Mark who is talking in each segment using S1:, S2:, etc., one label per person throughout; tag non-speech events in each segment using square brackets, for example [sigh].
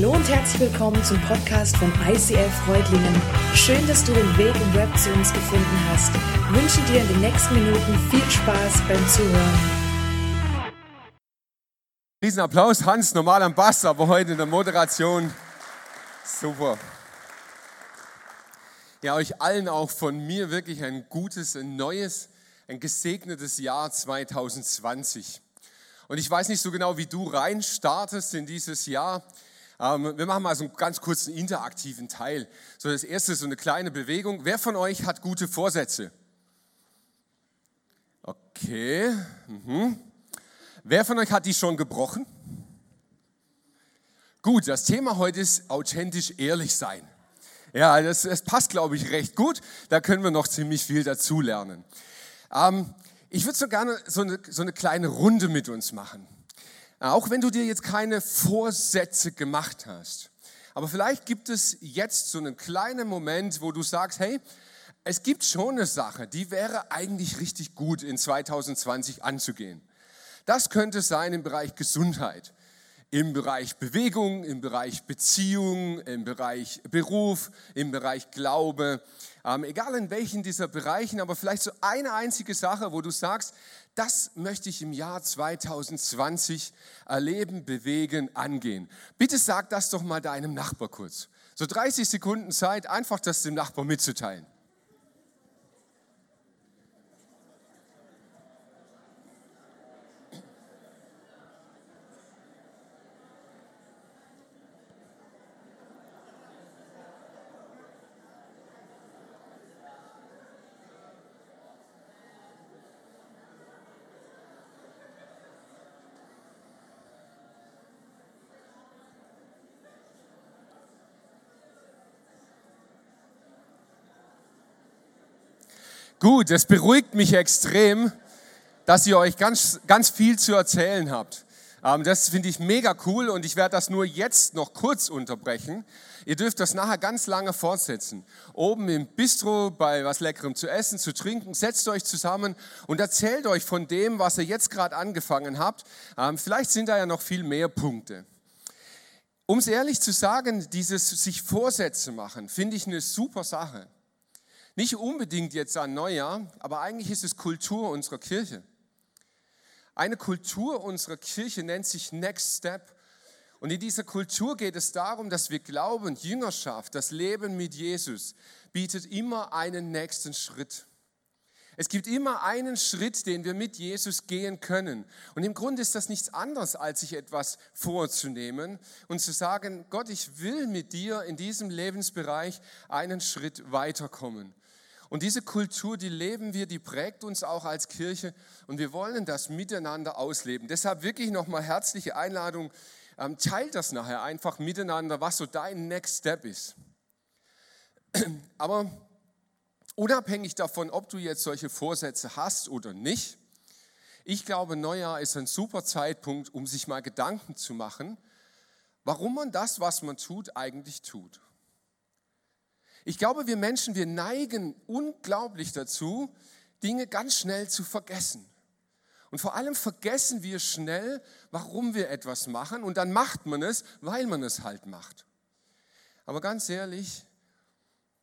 S1: Hallo und herzlich willkommen zum Podcast von ICL Freudlingen. Schön, dass du den Weg im Web zu uns gefunden hast. Ich wünsche dir in den nächsten Minuten viel Spaß beim Zuhören.
S2: Riesen Applaus, Hans, normal am Bass, aber heute in der Moderation. Super. Ja, euch allen auch von mir wirklich ein gutes, ein neues, ein gesegnetes Jahr 2020. Und ich weiß nicht so genau, wie du rein startest in dieses Jahr. Ähm, wir machen mal so einen ganz kurzen interaktiven Teil. So das erste ist so eine kleine Bewegung. Wer von euch hat gute Vorsätze? Okay. Mhm. Wer von euch hat die schon gebrochen? Gut, das Thema heute ist authentisch ehrlich sein. Ja, das, das passt, glaube ich, recht gut. Da können wir noch ziemlich viel dazulernen. Ähm, ich würde so gerne so eine, so eine kleine Runde mit uns machen. Auch wenn du dir jetzt keine Vorsätze gemacht hast. Aber vielleicht gibt es jetzt so einen kleinen Moment, wo du sagst, hey, es gibt schon eine Sache, die wäre eigentlich richtig gut in 2020 anzugehen. Das könnte sein im Bereich Gesundheit, im Bereich Bewegung, im Bereich Beziehung, im Bereich Beruf, im Bereich Glaube, ähm, egal in welchen dieser Bereichen, aber vielleicht so eine einzige Sache, wo du sagst, das möchte ich im Jahr 2020 erleben, bewegen, angehen. Bitte sag das doch mal deinem Nachbar kurz. So 30 Sekunden Zeit, einfach das dem Nachbar mitzuteilen. Gut, es beruhigt mich extrem, dass ihr euch ganz, ganz viel zu erzählen habt. Ähm, das finde ich mega cool und ich werde das nur jetzt noch kurz unterbrechen. Ihr dürft das nachher ganz lange fortsetzen. Oben im Bistro bei was Leckerem zu essen, zu trinken, setzt euch zusammen und erzählt euch von dem, was ihr jetzt gerade angefangen habt. Ähm, vielleicht sind da ja noch viel mehr Punkte. Um es ehrlich zu sagen, dieses sich Vorsätze machen, finde ich eine super Sache. Nicht unbedingt jetzt an Neujahr, aber eigentlich ist es Kultur unserer Kirche. Eine Kultur unserer Kirche nennt sich Next Step. Und in dieser Kultur geht es darum, dass wir glauben, Jüngerschaft, das Leben mit Jesus, bietet immer einen nächsten Schritt. Es gibt immer einen Schritt, den wir mit Jesus gehen können. Und im Grunde ist das nichts anderes, als sich etwas vorzunehmen und zu sagen, Gott, ich will mit dir in diesem Lebensbereich einen Schritt weiterkommen. Und diese Kultur, die leben wir, die prägt uns auch als Kirche und wir wollen das miteinander ausleben. Deshalb wirklich nochmal herzliche Einladung, ähm, teilt das nachher einfach miteinander, was so dein Next Step ist. [clears throat] Aber unabhängig davon, ob du jetzt solche Vorsätze hast oder nicht, ich glaube, Neujahr ist ein super Zeitpunkt, um sich mal Gedanken zu machen, warum man das, was man tut, eigentlich tut. Ich glaube, wir Menschen, wir neigen unglaublich dazu, Dinge ganz schnell zu vergessen. Und vor allem vergessen wir schnell, warum wir etwas machen und dann macht man es, weil man es halt macht. Aber ganz ehrlich,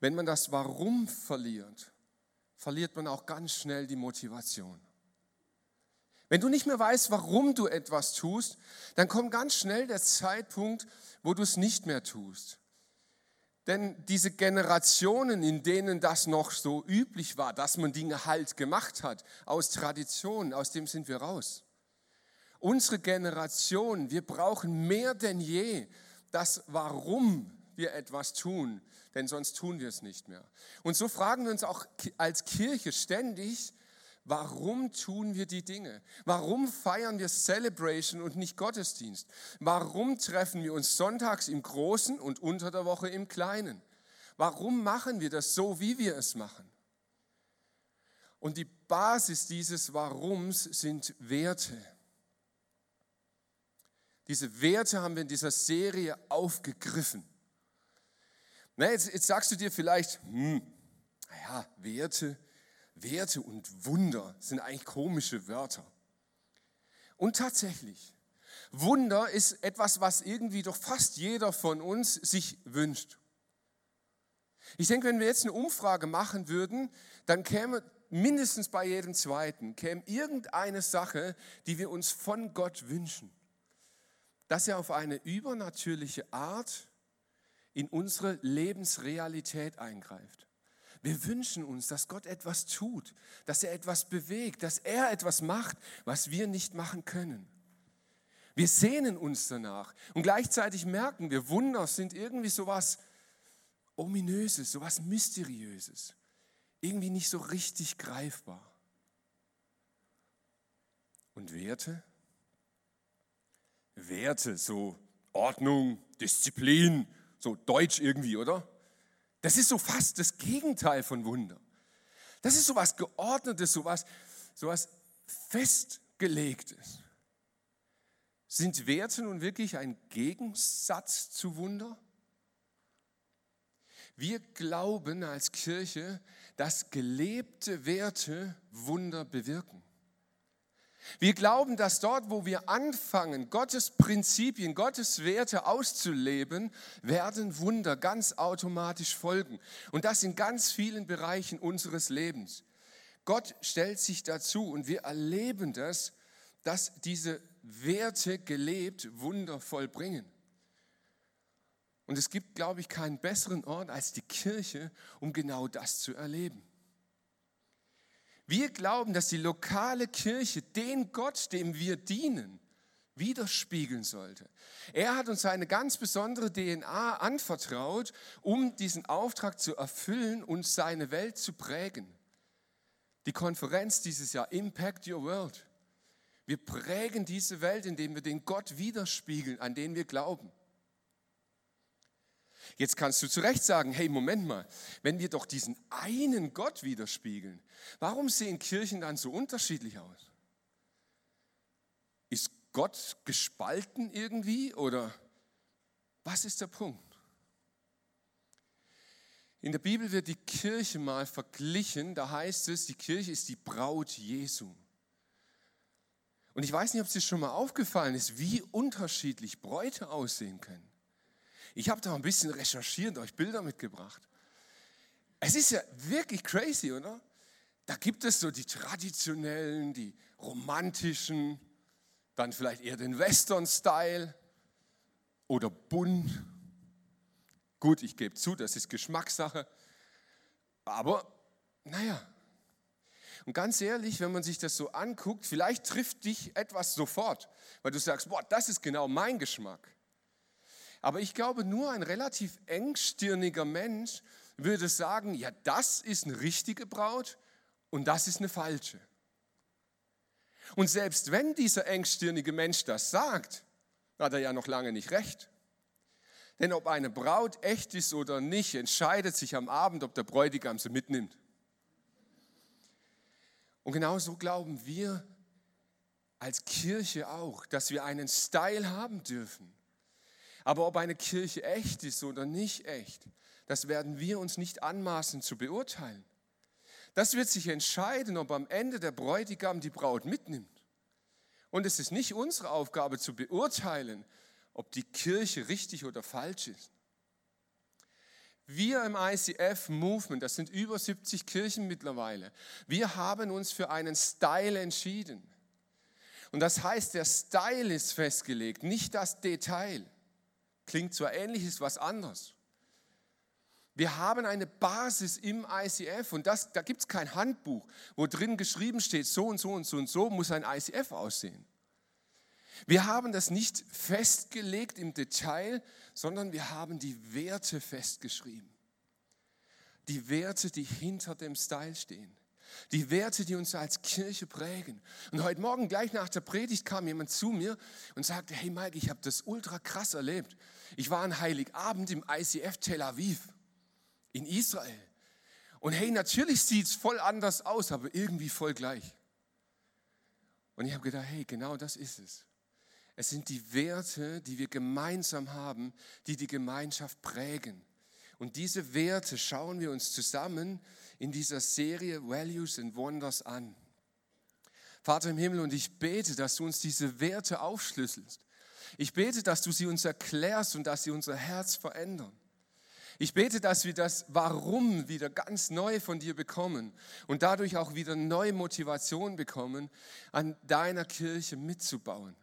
S2: wenn man das Warum verliert, verliert man auch ganz schnell die Motivation. Wenn du nicht mehr weißt, warum du etwas tust, dann kommt ganz schnell der Zeitpunkt, wo du es nicht mehr tust. Denn diese Generationen, in denen das noch so üblich war, dass man Dinge halt gemacht hat, aus Tradition, aus dem sind wir raus. Unsere Generation, wir brauchen mehr denn je das, warum wir etwas tun, denn sonst tun wir es nicht mehr. Und so fragen wir uns auch als Kirche ständig, Warum tun wir die Dinge? Warum feiern wir Celebration und nicht Gottesdienst? Warum treffen wir uns sonntags im Großen und unter der Woche im Kleinen? Warum machen wir das so, wie wir es machen? Und die Basis dieses Warums sind Werte. Diese Werte haben wir in dieser Serie aufgegriffen. Na, jetzt, jetzt sagst du dir vielleicht, hm, naja, Werte, Werte und Wunder sind eigentlich komische Wörter. Und tatsächlich, Wunder ist etwas, was irgendwie doch fast jeder von uns sich wünscht. Ich denke, wenn wir jetzt eine Umfrage machen würden, dann käme mindestens bei jedem zweiten, käme irgendeine Sache, die wir uns von Gott wünschen. Dass er auf eine übernatürliche Art in unsere Lebensrealität eingreift. Wir wünschen uns, dass Gott etwas tut, dass er etwas bewegt, dass er etwas macht, was wir nicht machen können. Wir sehnen uns danach und gleichzeitig merken wir, Wunder sind irgendwie sowas Ominöses, sowas Mysteriöses, irgendwie nicht so richtig greifbar. Und Werte? Werte, so Ordnung, Disziplin, so deutsch irgendwie, oder? Das ist so fast das Gegenteil von Wunder. Das ist so was Geordnetes, so was, so was Festgelegtes. Sind Werte nun wirklich ein Gegensatz zu Wunder? Wir glauben als Kirche, dass gelebte Werte Wunder bewirken. Wir glauben, dass dort, wo wir anfangen, Gottes Prinzipien, Gottes Werte auszuleben, werden Wunder ganz automatisch folgen. Und das in ganz vielen Bereichen unseres Lebens. Gott stellt sich dazu und wir erleben das, dass diese Werte gelebt Wunder vollbringen. Und es gibt, glaube ich, keinen besseren Ort als die Kirche, um genau das zu erleben. Wir glauben, dass die lokale Kirche den Gott, dem wir dienen, widerspiegeln sollte. Er hat uns eine ganz besondere DNA anvertraut, um diesen Auftrag zu erfüllen und seine Welt zu prägen. Die Konferenz dieses Jahr, Impact Your World. Wir prägen diese Welt, indem wir den Gott widerspiegeln, an den wir glauben. Jetzt kannst du zu Recht sagen, hey, Moment mal, wenn wir doch diesen einen Gott widerspiegeln, warum sehen Kirchen dann so unterschiedlich aus? Ist Gott gespalten irgendwie oder was ist der Punkt? In der Bibel wird die Kirche mal verglichen, da heißt es, die Kirche ist die Braut Jesu. Und ich weiß nicht, ob es dir schon mal aufgefallen ist, wie unterschiedlich Bräute aussehen können. Ich habe da ein bisschen recherchiert, euch Bilder mitgebracht. Es ist ja wirklich crazy, oder? Da gibt es so die traditionellen, die romantischen, dann vielleicht eher den Western-Style oder bunt. Gut, ich gebe zu, das ist Geschmackssache. Aber naja, und ganz ehrlich, wenn man sich das so anguckt, vielleicht trifft dich etwas sofort, weil du sagst, boah, das ist genau mein Geschmack. Aber ich glaube, nur ein relativ engstirniger Mensch würde sagen, ja, das ist eine richtige Braut und das ist eine falsche. Und selbst wenn dieser engstirnige Mensch das sagt, hat er ja noch lange nicht recht. Denn ob eine Braut echt ist oder nicht, entscheidet sich am Abend, ob der Bräutigam sie mitnimmt. Und genau so glauben wir als Kirche auch, dass wir einen Style haben dürfen, aber ob eine Kirche echt ist oder nicht echt, das werden wir uns nicht anmaßen zu beurteilen. Das wird sich entscheiden, ob am Ende der Bräutigam die Braut mitnimmt. Und es ist nicht unsere Aufgabe zu beurteilen, ob die Kirche richtig oder falsch ist. Wir im ICF Movement, das sind über 70 Kirchen mittlerweile, wir haben uns für einen Style entschieden. Und das heißt, der Style ist festgelegt, nicht das Detail. Klingt zwar ähnlich, ist was anderes. Wir haben eine Basis im ICF und das, da gibt es kein Handbuch, wo drin geschrieben steht, so und so und so und so muss ein ICF aussehen. Wir haben das nicht festgelegt im Detail, sondern wir haben die Werte festgeschrieben. Die Werte, die hinter dem Style stehen. Die Werte, die uns als Kirche prägen. Und heute Morgen gleich nach der Predigt kam jemand zu mir und sagte, hey Mike, ich habe das ultra krass erlebt. Ich war an Heiligabend im ICF Tel Aviv in Israel. Und hey, natürlich sieht es voll anders aus, aber irgendwie voll gleich. Und ich habe gedacht, hey, genau das ist es. Es sind die Werte, die wir gemeinsam haben, die die Gemeinschaft prägen. Und diese Werte schauen wir uns zusammen in dieser Serie Values and Wonders an. Vater im Himmel, und ich bete, dass du uns diese Werte aufschlüsselst, Ich bete, dass du sie uns erklärst und dass sie unser Herz verändern. Ich bete, dass wir das Warum wieder ganz neu von dir bekommen und dadurch auch wieder neue Motivation bekommen, an deiner Kirche mitzubauen.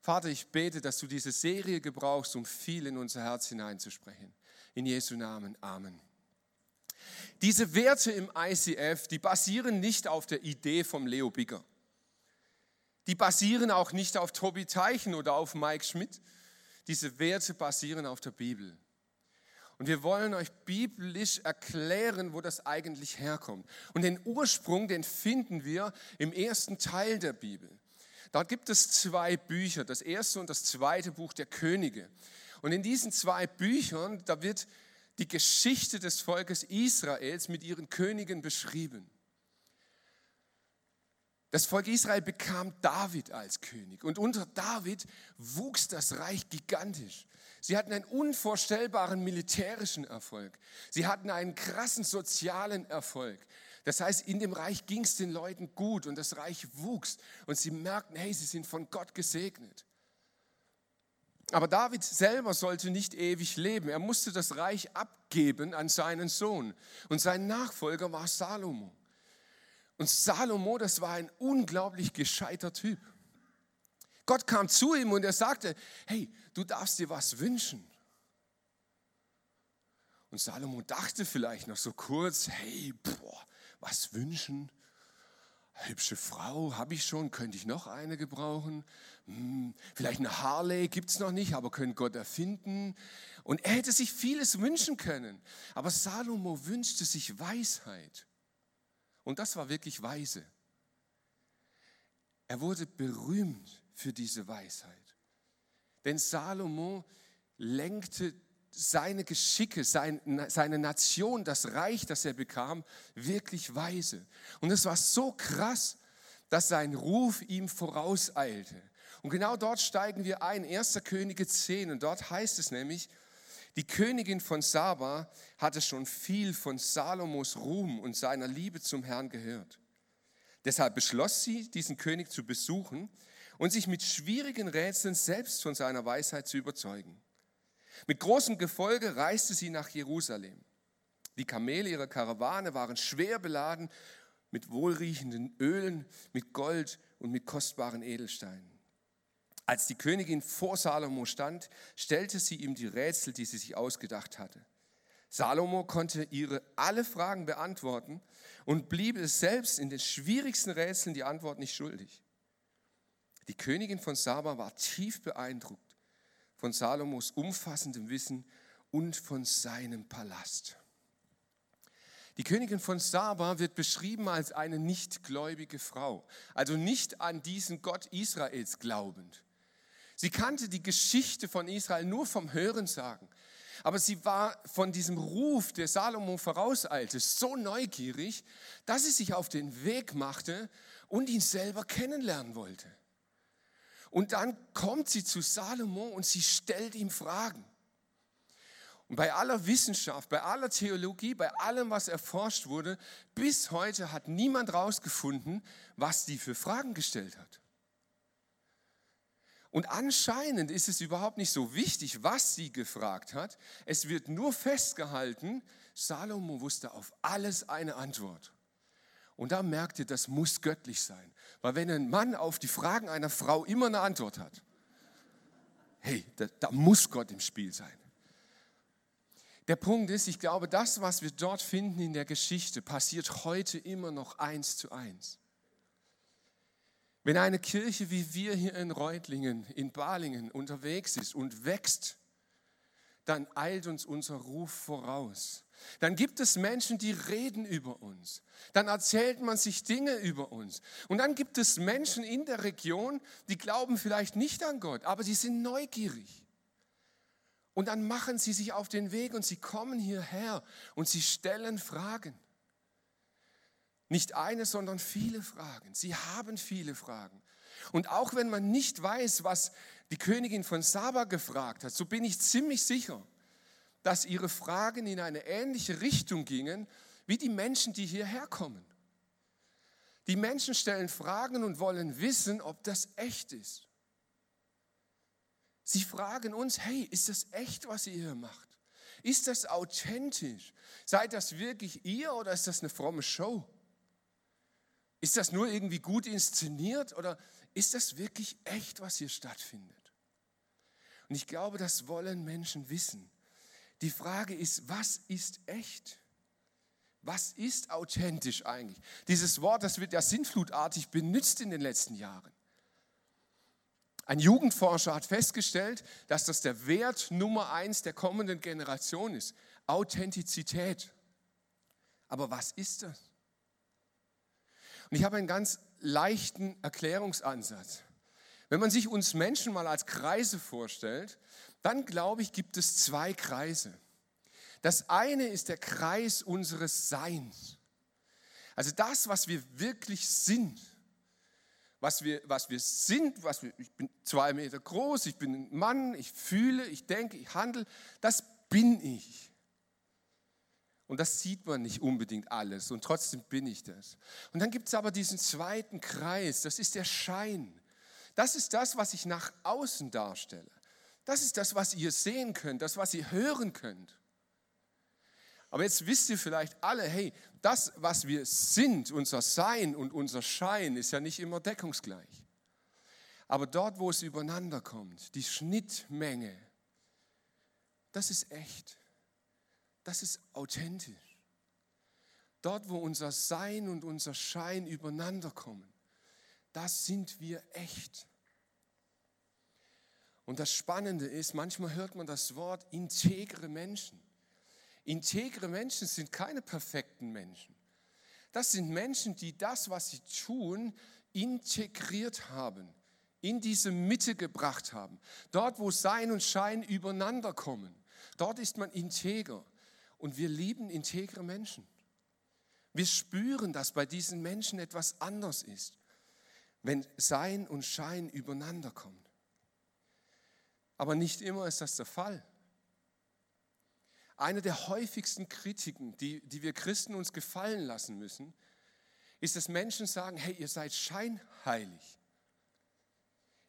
S2: Vater, ich bete, dass du diese Serie gebrauchst, um viel in unser Herz hineinzusprechen. In Jesu Namen. Amen. Diese Werte im ICF, die basieren nicht auf der Idee vom Leo Bigger. Die basieren auch nicht auf Tobi Teichen oder auf Mike Schmidt. Diese Werte basieren auf der Bibel. Und wir wollen euch biblisch erklären, wo das eigentlich herkommt. Und den Ursprung, den finden wir im ersten Teil der Bibel. Dort gibt es zwei Bücher, das erste und das zweite Buch der Könige. Und in diesen zwei Büchern, da wird die Geschichte des Volkes Israels mit ihren Königen beschrieben. Das Volk Israel bekam David als König und unter David wuchs das Reich gigantisch. Sie hatten einen unvorstellbaren militärischen Erfolg. Sie hatten einen krassen sozialen Erfolg. Das heißt, in dem Reich ging es den Leuten gut und das Reich wuchs und sie merkten, hey, sie sind von Gott gesegnet. Aber David selber sollte nicht ewig leben. Er musste das Reich abgeben an seinen Sohn und sein Nachfolger war Salomo. Und Salomo, das war ein unglaublich gescheiter Typ. Gott kam zu ihm und er sagte, hey, du darfst dir was wünschen. Und Salomo dachte vielleicht noch so kurz, hey, boah, was wünschen? Hübsche Frau, habe ich schon, könnte ich noch eine gebrauchen? Hm, vielleicht eine Harley gibt es noch nicht, aber könnte Gott erfinden. Und er hätte sich vieles wünschen können. Aber Salomo wünschte sich Weisheit. Und das war wirklich weise. Er wurde berühmt für diese Weisheit. Denn Salomo lenkte seine Geschicke, seine Nation, das Reich, das er bekam, wirklich weise. Und es war so krass, dass sein Ruf ihm vorauseilte. Und genau dort steigen wir ein, 1. Könige 10. Und dort heißt es nämlich, die Königin von Saba hatte schon viel von Salomos Ruhm und seiner Liebe zum Herrn gehört. Deshalb beschloss sie, diesen König zu besuchen und sich mit schwierigen Rätseln selbst von seiner Weisheit zu überzeugen. Mit großem Gefolge reiste sie nach Jerusalem. Die Kamele ihrer Karawane waren schwer beladen mit wohlriechenden Ölen, mit Gold und mit kostbaren Edelsteinen. Als die Königin vor Salomo stand, stellte sie ihm die Rätsel, die sie sich ausgedacht hatte. Salomo konnte ihre alle Fragen beantworten und blieb es selbst in den schwierigsten Rätseln die Antwort nicht schuldig. Die Königin von Saba war tief beeindruckt von Salomos umfassendem Wissen und von seinem Palast. Die Königin von Saba wird beschrieben als eine nichtgläubige Frau, also nicht an diesen Gott Israels glaubend. Sie kannte die Geschichte von Israel nur vom Hörensagen. Aber sie war von diesem Ruf, der Salomo vorauseilte, so neugierig, dass sie sich auf den Weg machte und ihn selber kennenlernen wollte. Und dann kommt sie zu Salomo und sie stellt ihm Fragen. Und bei aller Wissenschaft, bei aller Theologie, bei allem, was erforscht wurde, bis heute hat niemand herausgefunden, was sie für Fragen gestellt hat. Und anscheinend ist es überhaupt nicht so wichtig, was sie gefragt hat. Es wird nur festgehalten, Salomo wusste auf alles eine Antwort. Und da merkt ihr, das muss göttlich sein. Weil wenn ein Mann auf die Fragen einer Frau immer eine Antwort hat, hey, da, da muss Gott im Spiel sein. Der Punkt ist, ich glaube, das, was wir dort finden in der Geschichte, passiert heute immer noch eins zu eins. Wenn eine Kirche wie wir hier in Reutlingen, in Balingen unterwegs ist und wächst, dann eilt uns unser Ruf voraus. Dann gibt es Menschen, die reden über uns. Dann erzählt man sich Dinge über uns. Und dann gibt es Menschen in der Region, die glauben vielleicht nicht an Gott, aber die sind neugierig. Und dann machen sie sich auf den Weg und sie kommen hierher und sie stellen Fragen. Nicht eine, sondern viele Fragen. Sie haben viele Fragen. Und auch wenn man nicht weiß, was die Königin von Saba gefragt hat, so bin ich ziemlich sicher, dass ihre Fragen in eine ähnliche Richtung gingen wie die Menschen, die hierher kommen. Die Menschen stellen Fragen und wollen wissen, ob das echt ist. Sie fragen uns, hey, ist das echt, was ihr hier macht? Ist das authentisch? Seid das wirklich ihr oder ist das eine fromme Show? Ist das nur irgendwie gut inszeniert oder ist das wirklich echt, was hier stattfindet? Und ich glaube, das wollen Menschen wissen. Die Frage ist, was ist echt? Was ist authentisch eigentlich? Dieses Wort, das wird ja sinnflutartig benutzt in den letzten Jahren. Ein Jugendforscher hat festgestellt, dass das der Wert Nummer eins der kommenden Generation ist. Authentizität. Aber was ist das? Und ich habe einen ganz leichten Erklärungsansatz. Wenn man sich uns Menschen mal als Kreise vorstellt, dann glaube ich, gibt es zwei Kreise. Das eine ist der Kreis unseres Seins. Also das, was wir wirklich sind was wir, was wir sind, was wir, ich bin zwei Meter groß, ich bin ein Mann, ich fühle, ich denke, ich handle, das bin ich. Und das sieht man nicht unbedingt alles und trotzdem bin ich das. Und dann gibt es aber diesen zweiten Kreis, das ist der Schein. Das ist das, was ich nach außen darstelle. Das ist das, was ihr sehen könnt, das, was ihr hören könnt. Aber jetzt wisst ihr vielleicht alle, hey, das, was wir sind, unser Sein und unser Schein, ist ja nicht immer deckungsgleich. Aber dort, wo es übereinander kommt, die Schnittmenge, das ist echt. Das ist authentisch. Dort, wo unser Sein und unser Schein übereinander kommen, das sind wir echt. Und das Spannende ist, manchmal hört man das Wort integre Menschen. Integre Menschen sind keine perfekten Menschen. Das sind Menschen, die das, was sie tun, integriert haben, in diese Mitte gebracht haben. Dort, wo Sein und Schein übereinander kommen, dort ist man integer. Und wir lieben integre Menschen. Wir spüren, dass bei diesen Menschen etwas anders ist, wenn Sein und Schein übereinander kommen. Aber nicht immer ist das der Fall. Eine der häufigsten Kritiken, die, die wir Christen uns gefallen lassen müssen, ist, dass Menschen sagen, hey, ihr seid scheinheilig.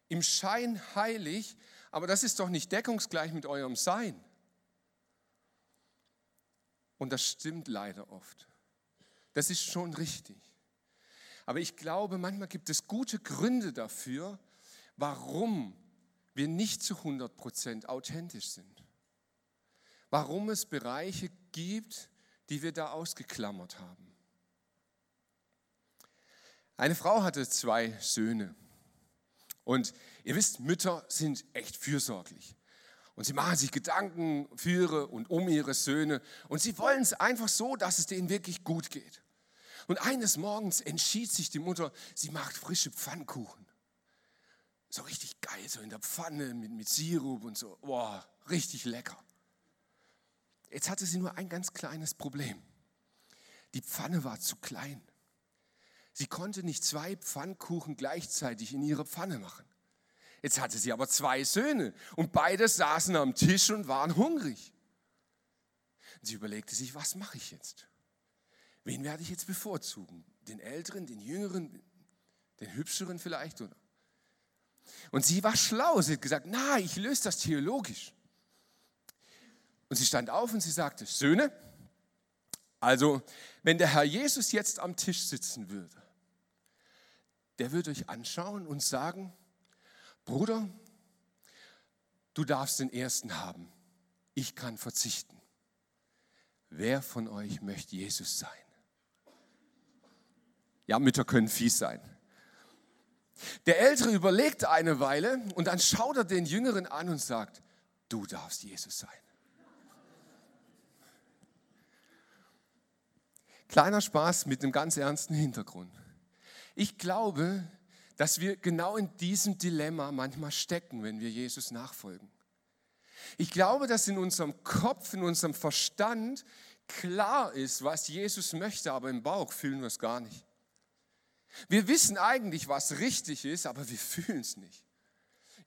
S2: Im Schein heilig, aber das ist doch nicht deckungsgleich mit eurem Sein. Und das stimmt leider oft. Das ist schon richtig. Aber ich glaube, manchmal gibt es gute Gründe dafür, warum wir nicht zu 100% authentisch sind warum es Bereiche gibt, die wir da ausgeklammert haben. Eine Frau hatte zwei Söhne. Und ihr wisst, Mütter sind echt fürsorglich. Und sie machen sich Gedanken für und um ihre Söhne. Und sie wollen es einfach so, dass es denen wirklich gut geht. Und eines Morgens entschied sich die Mutter, sie macht frische Pfannkuchen. So richtig geil, so in der Pfanne mit, mit Sirup und so. Boah, richtig lecker. Jetzt hatte sie nur ein ganz kleines Problem. Die Pfanne war zu klein. Sie konnte nicht zwei Pfannkuchen gleichzeitig in ihre Pfanne machen. Jetzt hatte sie aber zwei Söhne und beide saßen am Tisch und waren hungrig. sie überlegte sich, was mache ich jetzt? Wen werde ich jetzt bevorzugen? Den Älteren, den Jüngeren, den Hübscheren vielleicht? Oder? Und sie war schlau. Sie hat gesagt, na, ich löse das theologisch. Und sie stand auf und sie sagte, Söhne, also wenn der Herr Jesus jetzt am Tisch sitzen würde, der würde euch anschauen und sagen, Bruder, du darfst den ersten haben, ich kann verzichten. Wer von euch möchte Jesus sein? Ja, Mütter können fies sein. Der Ältere überlegt eine Weile und dann schaut er den Jüngeren an und sagt, du darfst Jesus sein. Kleiner Spaß mit einem ganz ernsten Hintergrund. Ich glaube, dass wir genau in diesem Dilemma manchmal stecken, wenn wir Jesus nachfolgen. Ich glaube, dass in unserem Kopf, in unserem Verstand klar ist, was Jesus möchte, aber im Bauch fühlen wir es gar nicht. Wir wissen eigentlich, was richtig ist, aber wir fühlen es nicht.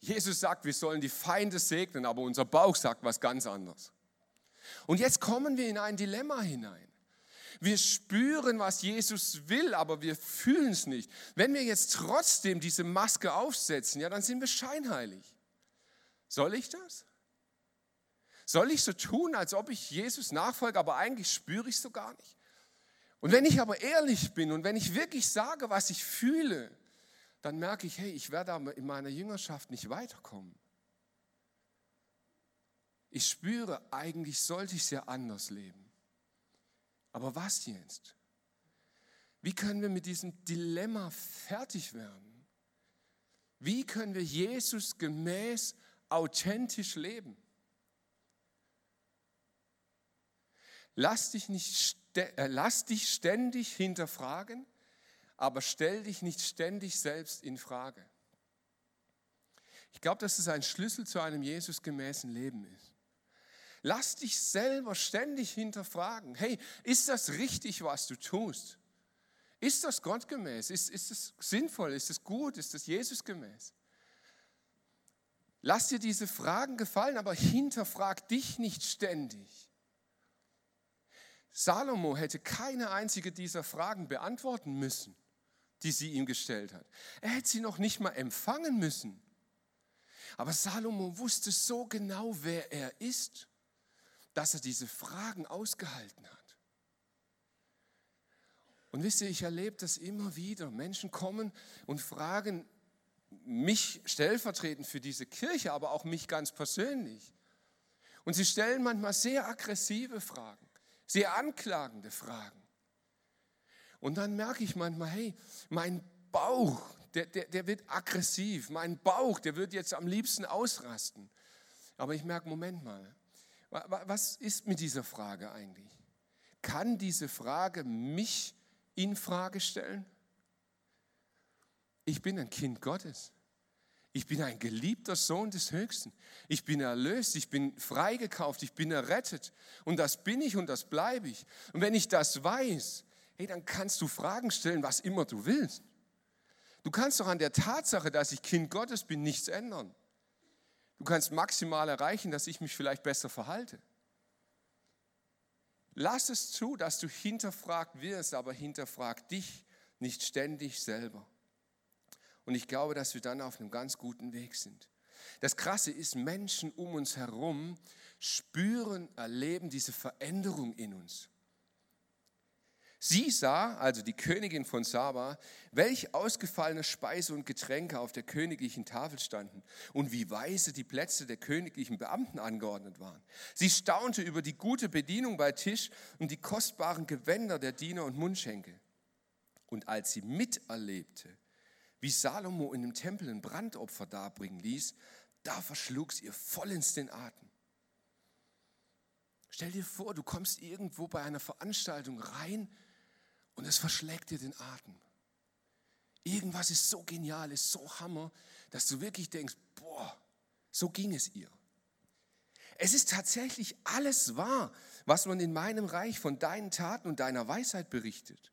S2: Jesus sagt, wir sollen die Feinde segnen, aber unser Bauch sagt was ganz anderes. Und jetzt kommen wir in ein Dilemma hinein. Wir spüren, was Jesus will, aber wir fühlen es nicht. Wenn wir jetzt trotzdem diese Maske aufsetzen, ja, dann sind wir scheinheilig. Soll ich das? Soll ich so tun, als ob ich Jesus nachfolge, aber eigentlich spüre ich es so gar nicht? Und wenn ich aber ehrlich bin und wenn ich wirklich sage, was ich fühle, dann merke ich, hey, ich werde in meiner Jüngerschaft nicht weiterkommen. Ich spüre, eigentlich sollte ich es ja anders leben. Aber was jetzt? Wie können wir mit diesem Dilemma fertig werden? Wie können wir Jesus gemäß authentisch leben? Lass dich, nicht, äh, lass dich ständig hinterfragen, aber stell dich nicht ständig selbst in Frage. Ich glaube, dass es ein Schlüssel zu einem Jesusgemäßen Leben ist. Lass dich selber ständig hinterfragen. Hey, ist das richtig, was du tust? Ist das gottgemäß? Ist, ist es sinnvoll? Ist es gut? Ist es Jesusgemäß? Lass dir diese Fragen gefallen, aber hinterfrag dich nicht ständig. Salomo hätte keine einzige dieser Fragen beantworten müssen, die sie ihm gestellt hat. Er hätte sie noch nicht mal empfangen müssen. Aber Salomo wusste so genau, wer er ist dass er diese Fragen ausgehalten hat. Und wisst ihr, ich erlebe das immer wieder. Menschen kommen und fragen mich stellvertretend für diese Kirche, aber auch mich ganz persönlich. Und sie stellen manchmal sehr aggressive Fragen, sehr anklagende Fragen. Und dann merke ich manchmal, hey, mein Bauch, der, der, der wird aggressiv. Mein Bauch, der wird jetzt am liebsten ausrasten. Aber ich merke, Moment mal, was ist mit dieser Frage eigentlich? Kann diese Frage mich in Frage stellen? Ich bin ein Kind Gottes. Ich bin ein geliebter Sohn des Höchsten. Ich bin erlöst, ich bin freigekauft, ich bin errettet. Und das bin ich und das bleibe ich. Und wenn ich das weiß, hey, dann kannst du Fragen stellen, was immer du willst. Du kannst doch an der Tatsache, dass ich Kind Gottes bin, nichts ändern. Du kannst maximal erreichen, dass ich mich vielleicht besser verhalte. Lass es zu, dass du hinterfragt wirst, aber hinterfrag dich nicht ständig selber. Und ich glaube, dass wir dann auf einem ganz guten Weg sind. Das Krasse ist, Menschen um uns herum spüren, erleben diese Veränderung in uns. Sie sah, also die Königin von Saba, welch ausgefallene Speise und Getränke auf der königlichen Tafel standen und wie weise die Plätze der königlichen Beamten angeordnet waren. Sie staunte über die gute Bedienung bei Tisch und die kostbaren Gewänder der Diener und Mundschenke. Und als sie miterlebte, wie Salomo in dem Tempel ein Brandopfer darbringen ließ, da verschlug es ihr vollends den Atem. Stell dir vor, du kommst irgendwo bei einer Veranstaltung rein und es verschlägt dir den Atem. Irgendwas ist so genial, ist so hammer, dass du wirklich denkst, boah, so ging es ihr. Es ist tatsächlich alles wahr, was man in meinem Reich von deinen Taten und deiner Weisheit berichtet.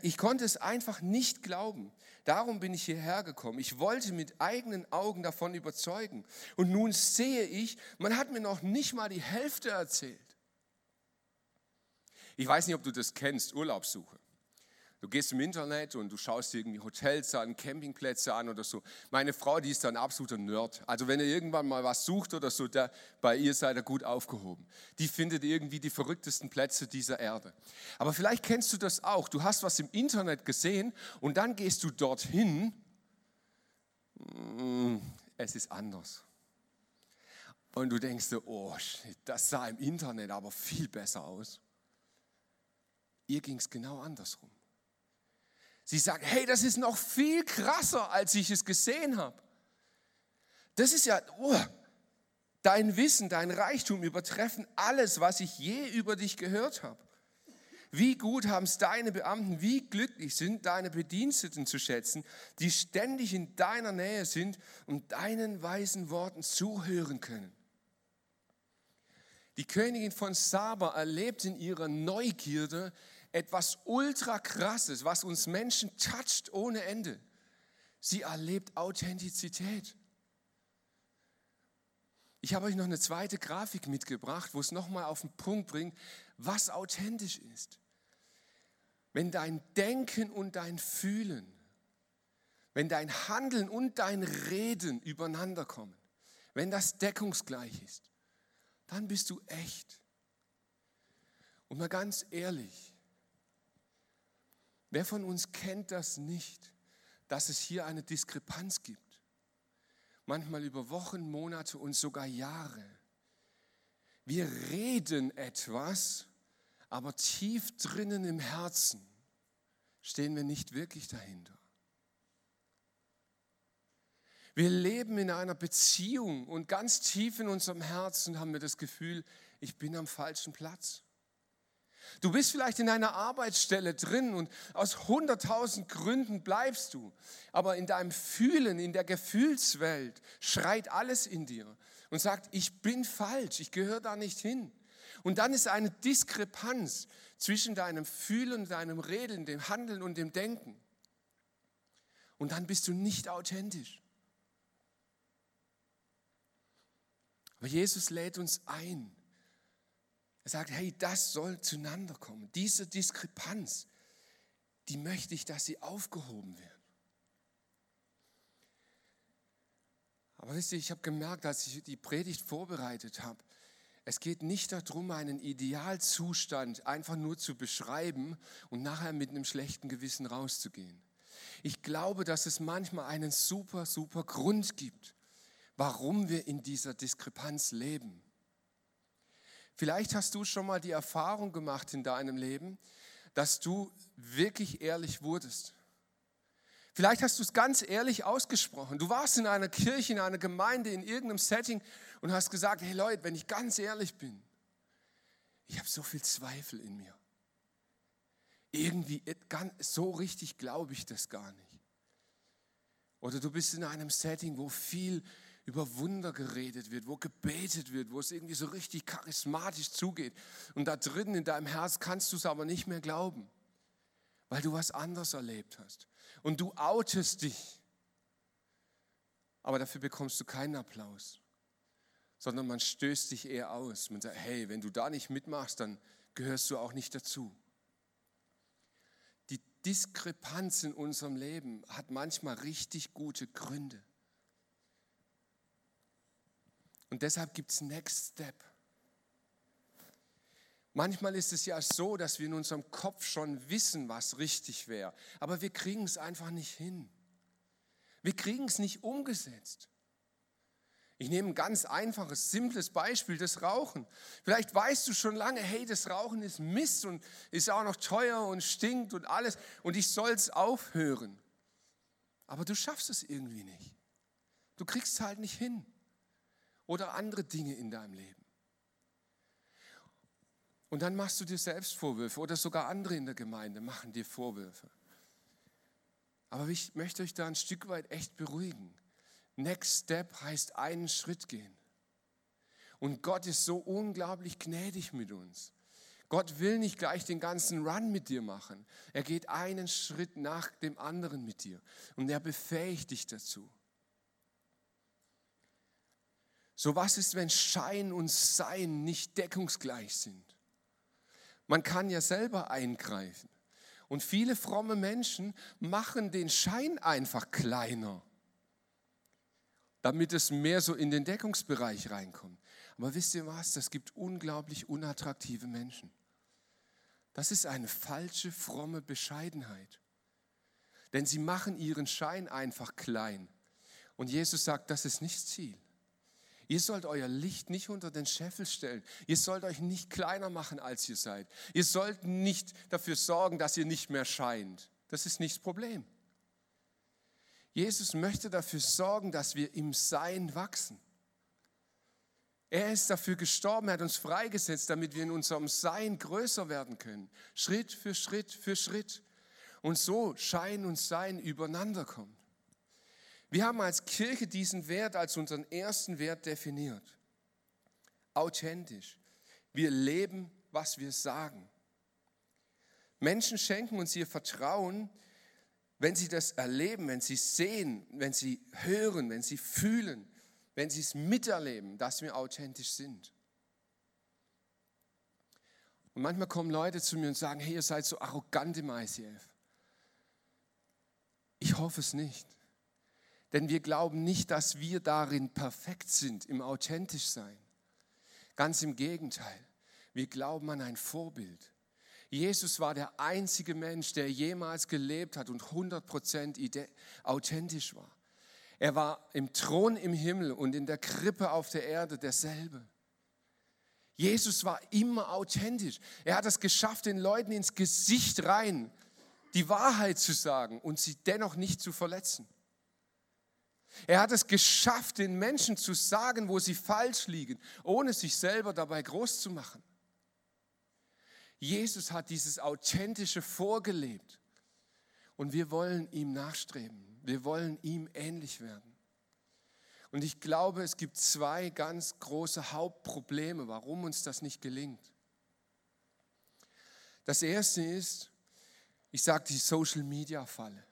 S2: Ich konnte es einfach nicht glauben. Darum bin ich hierher gekommen. Ich wollte mit eigenen Augen davon überzeugen. Und nun sehe ich, man hat mir noch nicht mal die Hälfte erzählt. Ich weiß nicht, ob du das kennst, Urlaubssuche. Du gehst im Internet und du schaust dir irgendwie Hotels an, Campingplätze an oder so. Meine Frau, die ist ein absoluter Nerd. Also wenn ihr irgendwann mal was sucht oder so, da, bei ihr seid ihr gut aufgehoben. Die findet irgendwie die verrücktesten Plätze dieser Erde. Aber vielleicht kennst du das auch. Du hast was im Internet gesehen und dann gehst du dorthin. Mm, es ist anders. Und du denkst dir, oh, shit, das sah im Internet aber viel besser aus. Ihr ging es genau andersrum. Sie sagt, hey, das ist noch viel krasser, als ich es gesehen habe. Das ist ja, oh, dein Wissen, dein Reichtum übertreffen alles, was ich je über dich gehört habe. Wie gut haben es deine Beamten, wie glücklich sind deine Bediensteten zu schätzen, die ständig in deiner Nähe sind und deinen weisen Worten zuhören können. Die Königin von Saba erlebt in ihrer Neugierde etwas ultra krasses, was uns Menschen toucht ohne Ende. Sie erlebt Authentizität. Ich habe euch noch eine zweite Grafik mitgebracht, wo es nochmal auf den Punkt bringt, was authentisch ist. Wenn dein Denken und dein Fühlen wenn dein Handeln und dein Reden übereinander kommen, wenn das deckungsgleich ist, dann bist du echt. Und mal ganz ehrlich, wer von uns kennt das nicht, dass es hier eine Diskrepanz gibt? Manchmal über Wochen, Monate und sogar Jahre. Wir reden etwas, aber tief drinnen im Herzen stehen wir nicht wirklich dahinter. Wir leben in einer Beziehung und ganz tief in unserem Herzen haben wir das Gefühl, ich bin am falschen Platz. Du bist vielleicht in einer Arbeitsstelle drin und aus hunderttausend Gründen bleibst du. Aber in deinem Fühlen, in der Gefühlswelt schreit alles in dir und sagt, ich bin falsch, ich gehöre da nicht hin. Und dann ist eine Diskrepanz zwischen deinem Fühlen, deinem Reden, dem Handeln und dem Denken. Und dann bist du nicht authentisch. Aber Jesus lädt uns ein. Er sagt, hey, das soll zueinander kommen. Diese Diskrepanz, die möchte ich, dass sie aufgehoben wird. Aber wisst ihr, ich habe gemerkt, als ich die Predigt vorbereitet habe, es geht nicht darum, einen Idealzustand einfach nur zu beschreiben und nachher mit einem schlechten Gewissen rauszugehen. Ich glaube, dass es manchmal einen super, super Grund gibt, warum wir in dieser Diskrepanz leben. Vielleicht hast du schon mal die Erfahrung gemacht in deinem Leben, dass du wirklich ehrlich wurdest. Vielleicht hast du es ganz ehrlich ausgesprochen. Du warst in einer Kirche, in einer Gemeinde, in irgendeinem Setting und hast gesagt, hey Leute, wenn ich ganz ehrlich bin, ich habe so viel Zweifel in mir. Irgendwie so richtig glaube ich das gar nicht. Oder du bist in einem Setting, wo viel über Wunder geredet wird, wo gebetet wird, wo es irgendwie so richtig charismatisch zugeht. Und da drin in deinem Herz kannst du es aber nicht mehr glauben, weil du was anderes erlebt hast. Und du outest dich. Aber dafür bekommst du keinen Applaus, sondern man stößt dich eher aus. Man sagt, hey, wenn du da nicht mitmachst, dann gehörst du auch nicht dazu. Die Diskrepanz in unserem Leben hat manchmal richtig gute Gründe. Und deshalb gibt es Next Step. Manchmal ist es ja so, dass wir in unserem Kopf schon wissen, was richtig wäre, aber wir kriegen es einfach nicht hin. Wir kriegen es nicht umgesetzt. Ich nehme ein ganz einfaches, simples Beispiel, das Rauchen. Vielleicht weißt du schon lange, hey, das Rauchen ist Mist und ist auch noch teuer und stinkt und alles und ich soll es aufhören. Aber du schaffst es irgendwie nicht. Du kriegst es halt nicht hin oder andere Dinge in deinem Leben. Und dann machst du dir selbst Vorwürfe oder sogar andere in der Gemeinde machen dir Vorwürfe. Aber ich möchte euch da ein Stück weit echt beruhigen. Next Step heißt einen Schritt gehen. Und Gott ist so unglaublich gnädig mit uns. Gott will nicht gleich den ganzen Run mit dir machen. Er geht einen Schritt nach dem anderen mit dir. Und er befähigt dich dazu. So was ist, wenn Schein und Sein nicht deckungsgleich sind? Man kann ja selber eingreifen. Und viele fromme Menschen machen den Schein einfach kleiner, damit es mehr so in den Deckungsbereich reinkommt. Aber wisst ihr was? Das gibt unglaublich unattraktive Menschen. Das ist eine falsche, fromme Bescheidenheit. Denn sie machen ihren Schein einfach klein. Und Jesus sagt, das ist nicht Ziel. Ihr sollt euer Licht nicht unter den Scheffel stellen. Ihr sollt euch nicht kleiner machen, als ihr seid. Ihr sollt nicht dafür sorgen, dass ihr nicht mehr scheint. Das ist nicht das Problem. Jesus möchte dafür sorgen, dass wir im Sein wachsen. Er ist dafür gestorben, er hat uns freigesetzt, damit wir in unserem Sein größer werden können. Schritt für Schritt für Schritt. Und so Schein und Sein übereinander kommen. Wir haben als Kirche diesen Wert als unseren ersten Wert definiert. Authentisch. Wir leben, was wir sagen. Menschen schenken uns ihr Vertrauen, wenn sie das erleben, wenn sie sehen, wenn sie hören, wenn sie fühlen, wenn sie es miterleben, dass wir authentisch sind. Und manchmal kommen Leute zu mir und sagen, hey, ihr seid so arrogant im ICF. Ich hoffe es nicht. Denn wir glauben nicht, dass wir darin perfekt sind, im authentisch sein. Ganz im Gegenteil. Wir glauben an ein Vorbild. Jesus war der einzige Mensch, der jemals gelebt hat und 100% authentisch war. Er war im Thron im Himmel und in der Krippe auf der Erde derselbe. Jesus war immer authentisch. Er hat es geschafft, den Leuten ins Gesicht rein die Wahrheit zu sagen und sie dennoch nicht zu verletzen. Er hat es geschafft, den Menschen zu sagen, wo sie falsch liegen, ohne sich selber dabei groß zu machen. Jesus hat dieses Authentische vorgelebt und wir wollen ihm nachstreben. Wir wollen ihm ähnlich werden. Und ich glaube, es gibt zwei ganz große Hauptprobleme, warum uns das nicht gelingt. Das erste ist, ich sage die Social-Media-Falle.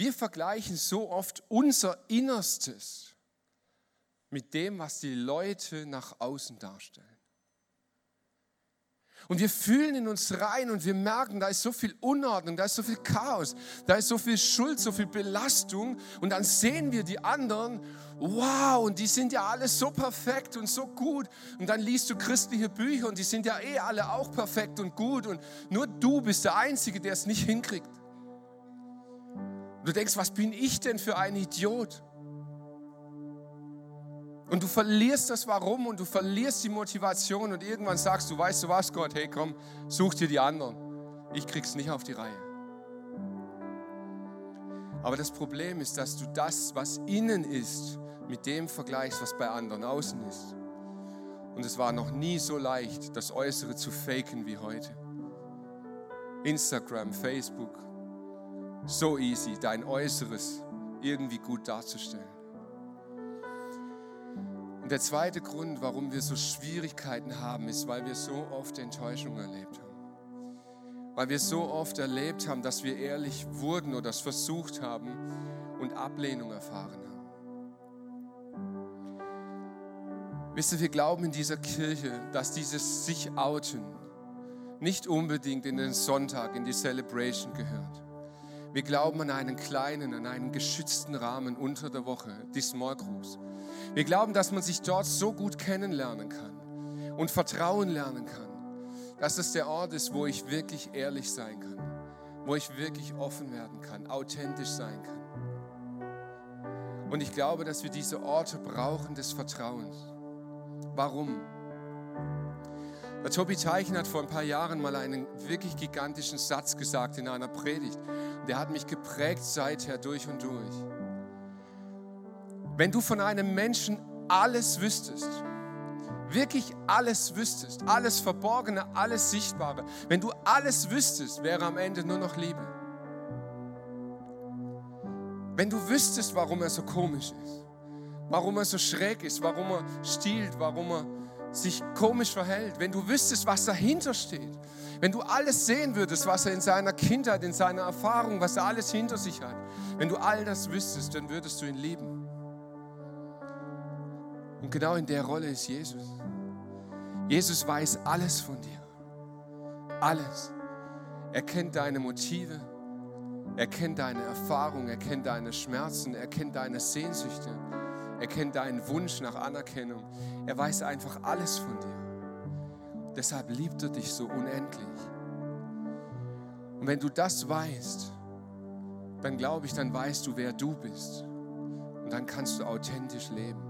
S2: Wir vergleichen so oft unser Innerstes mit dem, was die Leute nach außen darstellen. Und wir fühlen in uns rein und wir merken, da ist so viel Unordnung, da ist so viel Chaos, da ist so viel Schuld, so viel Belastung. Und dann sehen wir die anderen, wow, und die sind ja alle so perfekt und so gut. Und dann liest du christliche Bücher und die sind ja eh alle auch perfekt und gut. Und nur du bist der Einzige, der es nicht hinkriegt. Und du denkst, was bin ich denn für ein Idiot? Und du verlierst das Warum und du verlierst die Motivation und irgendwann sagst du, weißt du was, Gott, hey komm, such dir die anderen. Ich krieg's nicht auf die Reihe. Aber das Problem ist, dass du das, was innen ist, mit dem vergleichst, was bei anderen außen ist. Und es war noch nie so leicht, das Äußere zu faken wie heute. Instagram, Facebook, so easy, dein Äußeres irgendwie gut darzustellen. Und der zweite Grund, warum wir so Schwierigkeiten haben, ist, weil wir so oft Enttäuschung erlebt haben. Weil wir so oft erlebt haben, dass wir ehrlich wurden oder es versucht haben und Ablehnung erfahren haben. Wisst ihr, wir glauben in dieser Kirche, dass dieses sich outen nicht unbedingt in den Sonntag, in die Celebration gehört. Wir glauben an einen kleinen, an einen geschützten Rahmen unter der Woche, die Small Groups wir glauben, dass man sich dort so gut kennenlernen kann und Vertrauen lernen kann, dass es der Ort ist, wo ich wirklich ehrlich sein kann, wo ich wirklich offen werden kann, authentisch sein kann. Und ich glaube, dass wir diese Orte brauchen des Vertrauens. Warum? Der Tobi Teichen hat vor ein paar Jahren mal einen wirklich gigantischen Satz gesagt in einer Predigt. Der hat mich geprägt seither durch und durch. Wenn du von einem Menschen alles wüsstest, wirklich alles wüsstest, alles Verborgene, alles Sichtbare, wenn du alles wüsstest, wäre am Ende nur noch Liebe. Wenn du wüsstest, warum er so komisch ist, warum er so schräg ist, warum er stiehlt, warum er sich komisch verhält, wenn du wüsstest, was dahinter steht, wenn du alles sehen würdest, was er in seiner Kindheit, in seiner Erfahrung, was er alles hinter sich hat, wenn du all das wüsstest, dann würdest du ihn lieben. Und genau in der Rolle ist Jesus. Jesus weiß alles von dir. Alles. Er kennt deine Motive. Er kennt deine Erfahrungen. Er kennt deine Schmerzen. Er kennt deine Sehnsüchte. Er kennt deinen Wunsch nach Anerkennung. Er weiß einfach alles von dir. Deshalb liebt er dich so unendlich. Und wenn du das weißt, dann glaube ich, dann weißt du, wer du bist. Und dann kannst du authentisch leben.